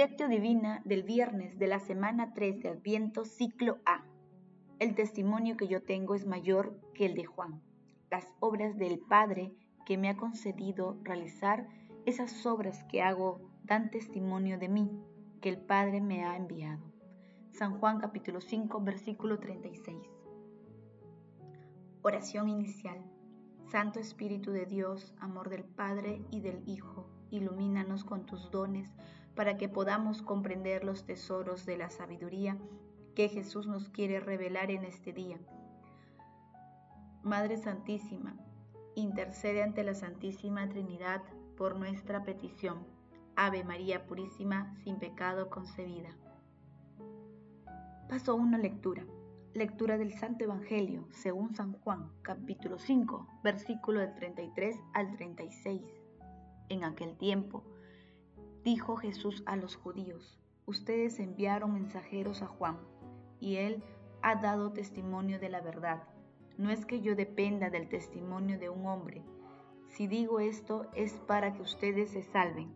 Lectio Divina del viernes de la semana 3 de Adviento, ciclo A. El testimonio que yo tengo es mayor que el de Juan. Las obras del Padre que me ha concedido realizar, esas obras que hago dan testimonio de mí, que el Padre me ha enviado. San Juan capítulo 5, versículo 36. Oración inicial. Santo Espíritu de Dios, amor del Padre y del Hijo, ilumínanos con tus dones para que podamos comprender los tesoros de la sabiduría que Jesús nos quiere revelar en este día. Madre Santísima, intercede ante la Santísima Trinidad por nuestra petición. Ave María Purísima, sin pecado concebida. Paso una lectura. Lectura del Santo Evangelio según San Juan, capítulo 5, versículo del 33 al 36. En aquel tiempo, Dijo Jesús a los judíos, ustedes enviaron mensajeros a Juan, y él ha dado testimonio de la verdad. No es que yo dependa del testimonio de un hombre. Si digo esto es para que ustedes se salven.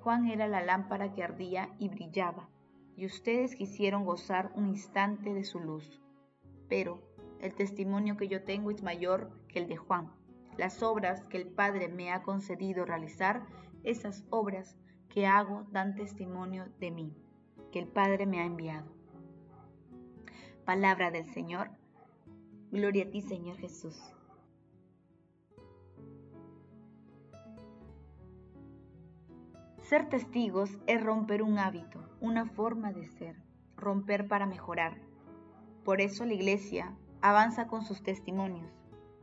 Juan era la lámpara que ardía y brillaba, y ustedes quisieron gozar un instante de su luz. Pero el testimonio que yo tengo es mayor que el de Juan. Las obras que el Padre me ha concedido realizar, esas obras que hago dan testimonio de mí, que el Padre me ha enviado. Palabra del Señor. Gloria a ti, Señor Jesús. Ser testigos es romper un hábito, una forma de ser, romper para mejorar. Por eso la iglesia avanza con sus testimonios.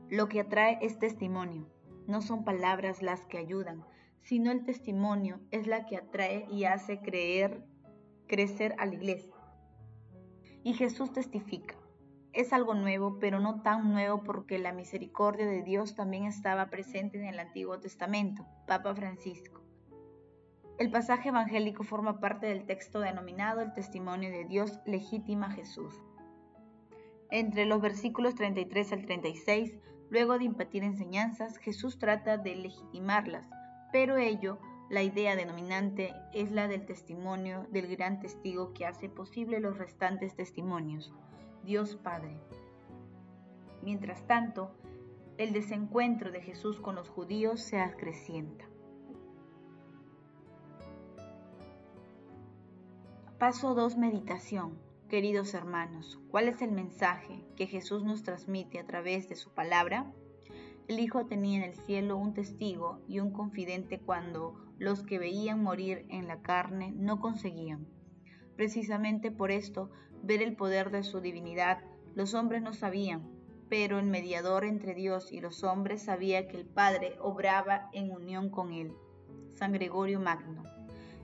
Lo que atrae es testimonio, no son palabras las que ayudan, sino el testimonio es la que atrae y hace creer, crecer a la iglesia. Y Jesús testifica. Es algo nuevo, pero no tan nuevo porque la misericordia de Dios también estaba presente en el Antiguo Testamento, Papa Francisco. El pasaje evangélico forma parte del texto denominado el testimonio de Dios legítima Jesús. Entre los versículos 33 al 36, luego de impartir enseñanzas, Jesús trata de legitimarlas, pero ello, la idea denominante es la del testimonio del gran testigo que hace posible los restantes testimonios, Dios Padre. Mientras tanto, el desencuentro de Jesús con los judíos se acrecienta. Paso 2. Meditación. Queridos hermanos, ¿cuál es el mensaje que Jesús nos transmite a través de su palabra? El Hijo tenía en el cielo un testigo y un confidente cuando los que veían morir en la carne no conseguían. Precisamente por esto, ver el poder de su divinidad, los hombres no sabían, pero el mediador entre Dios y los hombres sabía que el Padre obraba en unión con él. San Gregorio Magno.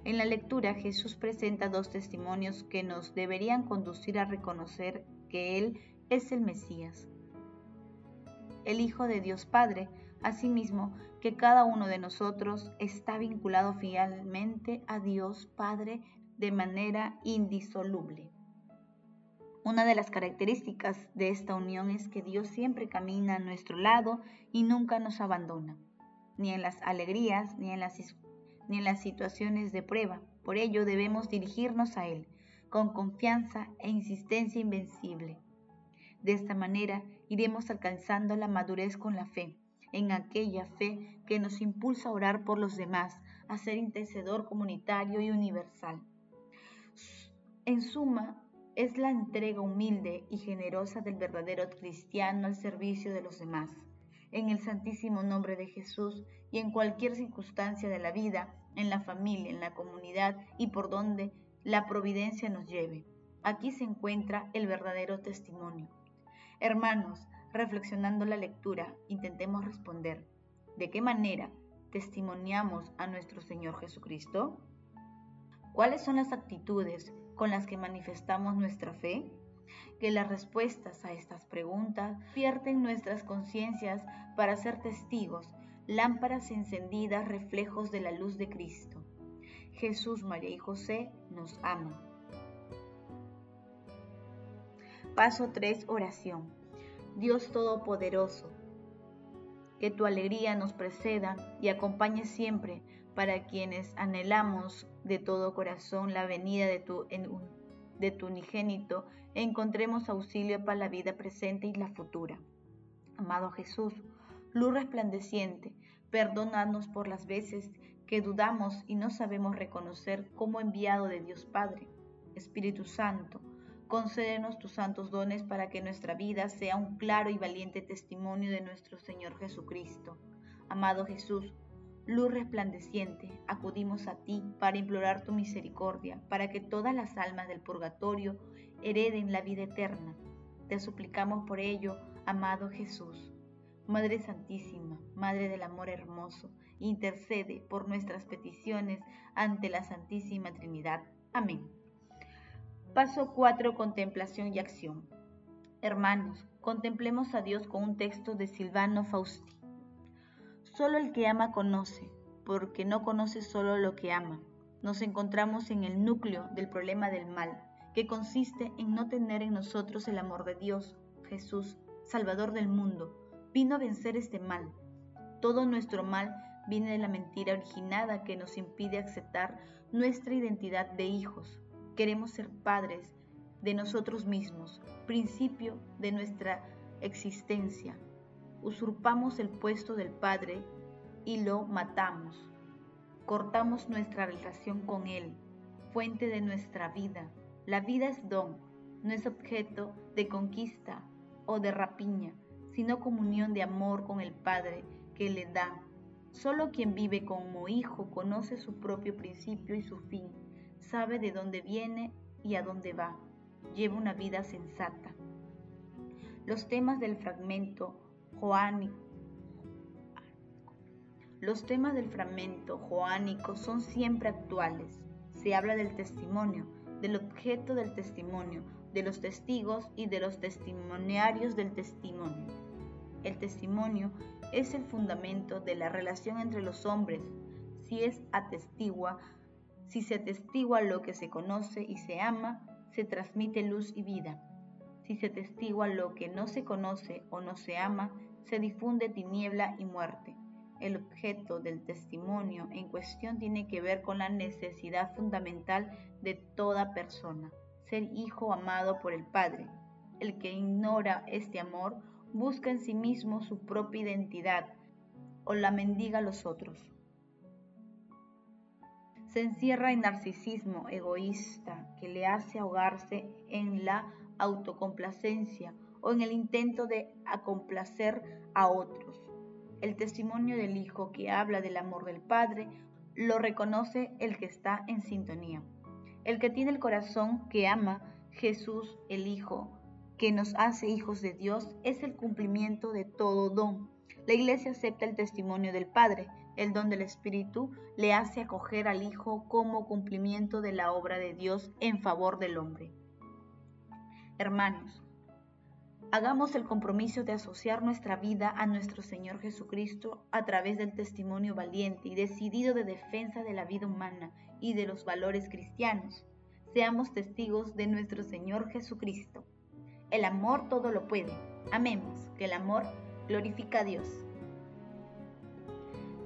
En la lectura Jesús presenta dos testimonios que nos deberían conducir a reconocer que Él es el Mesías el Hijo de Dios Padre, asimismo que cada uno de nosotros está vinculado fielmente a Dios Padre de manera indisoluble. Una de las características de esta unión es que Dios siempre camina a nuestro lado y nunca nos abandona, ni en las alegrías ni en las, ni en las situaciones de prueba. Por ello debemos dirigirnos a Él con confianza e insistencia invencible. De esta manera iremos alcanzando la madurez con la fe, en aquella fe que nos impulsa a orar por los demás, a ser intercedor comunitario y universal. En suma, es la entrega humilde y generosa del verdadero cristiano al servicio de los demás. En el santísimo nombre de Jesús y en cualquier circunstancia de la vida, en la familia, en la comunidad y por donde la providencia nos lleve. Aquí se encuentra el verdadero testimonio. Hermanos, reflexionando la lectura, intentemos responder, ¿de qué manera testimoniamos a nuestro Señor Jesucristo? ¿Cuáles son las actitudes con las que manifestamos nuestra fe? Que las respuestas a estas preguntas vierten nuestras conciencias para ser testigos, lámparas encendidas, reflejos de la luz de Cristo. Jesús, María y José nos aman. Paso 3. Oración. Dios Todopoderoso, que tu alegría nos preceda y acompañe siempre para quienes anhelamos de todo corazón la venida de tu, de unigénito, encontremos auxilio para la vida presente y la futura. Amado Jesús, luz resplandeciente, perdónanos por las veces que dudamos y no sabemos reconocer como enviado de Dios Padre. Espíritu Santo, concédenos tus santos dones para que nuestra vida sea un claro y valiente testimonio de nuestro Señor Jesucristo. Amado Jesús, luz resplandeciente, acudimos a ti para implorar tu misericordia, para que todas las almas del purgatorio hereden la vida eterna. Te suplicamos por ello, amado Jesús. Madre Santísima, Madre del Amor Hermoso, intercede por nuestras peticiones ante la Santísima Trinidad. Amén. Paso 4. Contemplación y acción. Hermanos, contemplemos a Dios con un texto de Silvano Fausti. Solo el que ama conoce, porque no conoce solo lo que ama. Nos encontramos en el núcleo del problema del mal, que consiste en no tener en nosotros el amor de Dios. Jesús, Salvador del mundo, vino a vencer este mal. Todo nuestro mal viene de la mentira originada que nos impide aceptar nuestra identidad de hijos. Queremos ser padres de nosotros mismos, principio de nuestra existencia. Usurpamos el puesto del Padre y lo matamos. Cortamos nuestra relación con Él, fuente de nuestra vida. La vida es don, no es objeto de conquista o de rapiña, sino comunión de amor con el Padre que le da Solo quien vive como hijo conoce su propio principio y su fin, sabe de dónde viene y a dónde va, lleva una vida sensata. Los temas del fragmento joánico los temas del fragmento joánico son siempre actuales. Se habla del testimonio, del objeto del testimonio, de los testigos y de los testimoniarios del testimonio. El testimonio es el fundamento de la relación entre los hombres. Si es atestigua, si se atestigua lo que se conoce y se ama, se transmite luz y vida. Si se atestigua lo que no se conoce o no se ama, se difunde tiniebla y muerte. El objeto del testimonio en cuestión tiene que ver con la necesidad fundamental de toda persona, ser hijo amado por el Padre. El que ignora este amor busca en sí mismo su propia identidad o la mendiga a los otros. Se encierra en narcisismo egoísta que le hace ahogarse en la autocomplacencia o en el intento de acomplacer a otros. El testimonio del Hijo que habla del amor del Padre lo reconoce el que está en sintonía. El que tiene el corazón que ama Jesús el Hijo que nos hace hijos de Dios es el cumplimiento de todo don. La Iglesia acepta el testimonio del Padre. El don del Espíritu le hace acoger al Hijo como cumplimiento de la obra de Dios en favor del hombre. Hermanos, hagamos el compromiso de asociar nuestra vida a nuestro Señor Jesucristo a través del testimonio valiente y decidido de defensa de la vida humana y de los valores cristianos. Seamos testigos de nuestro Señor Jesucristo. El amor todo lo puede. Amemos que el amor glorifica a Dios.